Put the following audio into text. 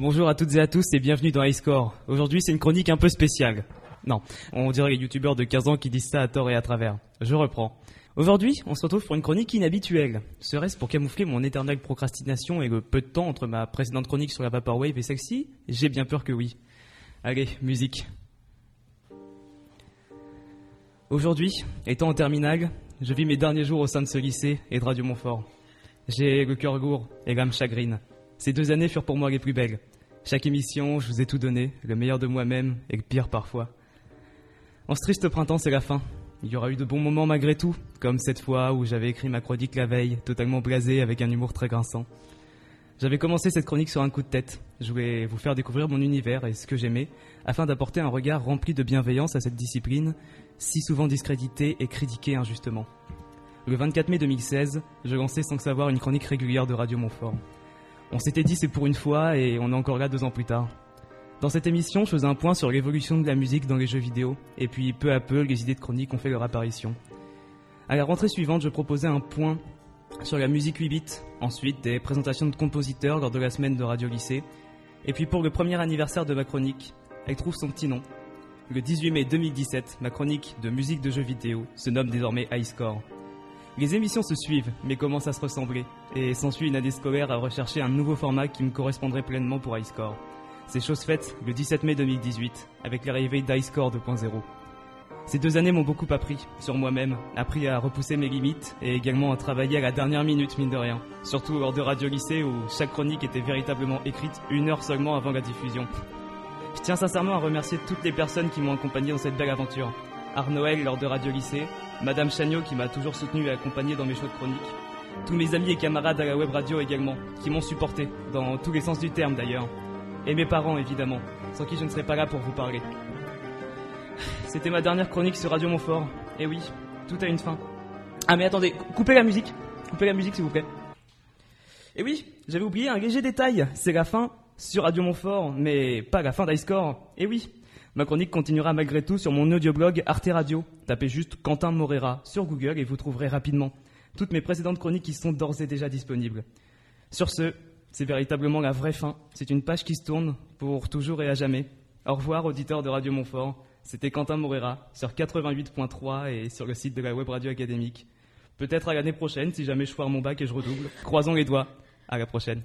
Bonjour à toutes et à tous et bienvenue dans iScore. Aujourd'hui, c'est une chronique un peu spéciale. Non, on dirait les youtubeurs de 15 ans qui disent ça à tort et à travers. Je reprends. Aujourd'hui, on se retrouve pour une chronique inhabituelle. Serait-ce pour camoufler mon éternelle procrastination et le peu de temps entre ma précédente chronique sur la Vaporwave et celle-ci? J'ai bien peur que oui. Allez, musique. Aujourd'hui, étant en terminale, je vis mes derniers jours au sein de ce lycée et de Radio Montfort. J'ai le cœur lourd et l'âme chagrine. Ces deux années furent pour moi les plus belles. Chaque émission, je vous ai tout donné, le meilleur de moi-même et le pire parfois. En ce triste printemps, c'est la fin. Il y aura eu de bons moments malgré tout, comme cette fois où j'avais écrit ma chronique la veille, totalement blasé avec un humour très grinçant. J'avais commencé cette chronique sur un coup de tête. Je voulais vous faire découvrir mon univers et ce que j'aimais, afin d'apporter un regard rempli de bienveillance à cette discipline, si souvent discréditée et critiquée injustement. Le 24 mai 2016, je lançais sans le savoir une chronique régulière de Radio Montfort. On s'était dit c'est pour une fois et on est encore là deux ans plus tard. Dans cette émission, je faisais un point sur l'évolution de la musique dans les jeux vidéo, et puis peu à peu, les idées de chronique ont fait leur apparition. À la rentrée suivante, je proposais un point sur la musique 8 bits, ensuite des présentations de compositeurs lors de la semaine de Radio Lycée, et puis pour le premier anniversaire de ma chronique, elle trouve son petit nom. Le 18 mai 2017, ma chronique de musique de jeux vidéo se nomme désormais Highscore. Les émissions se suivent, mais commencent à se ressembler, et s'ensuit une année scolaire à rechercher un nouveau format qui me correspondrait pleinement pour iScore. C'est chose faite le 17 mai 2018, avec l'arrivée d'iScore 2.0. Ces deux années m'ont beaucoup appris sur moi-même, appris à repousser mes limites et également à travailler à la dernière minute, mine de rien. Surtout lors de Radio Lycée où chaque chronique était véritablement écrite une heure seulement avant la diffusion. Je tiens sincèrement à remercier toutes les personnes qui m'ont accompagné dans cette belle aventure. Arnoël lors de Radio Lycée, Madame Chagnot qui m'a toujours soutenu et accompagné dans mes choix de chroniques, tous mes amis et camarades à la web radio également, qui m'ont supporté, dans tous les sens du terme d'ailleurs, et mes parents évidemment, sans qui je ne serais pas là pour vous parler. C'était ma dernière chronique sur Radio Montfort, et oui, tout a une fin. Ah mais attendez, coupez la musique, coupez la musique s'il vous plaît. Et oui, j'avais oublié un léger détail, c'est la fin sur Radio Montfort, mais pas la fin d'iScore. Et oui, Ma chronique continuera malgré tout sur mon audioblog Arte Radio. Tapez juste Quentin Morera sur Google et vous trouverez rapidement toutes mes précédentes chroniques qui sont d'ores et déjà disponibles. Sur ce, c'est véritablement la vraie fin. C'est une page qui se tourne pour toujours et à jamais. Au revoir, auditeurs de Radio Montfort. C'était Quentin Morera sur 88.3 et sur le site de la Web Radio Académique. Peut-être à l'année prochaine si jamais je foire mon bac et je redouble. Croisons les doigts. À la prochaine.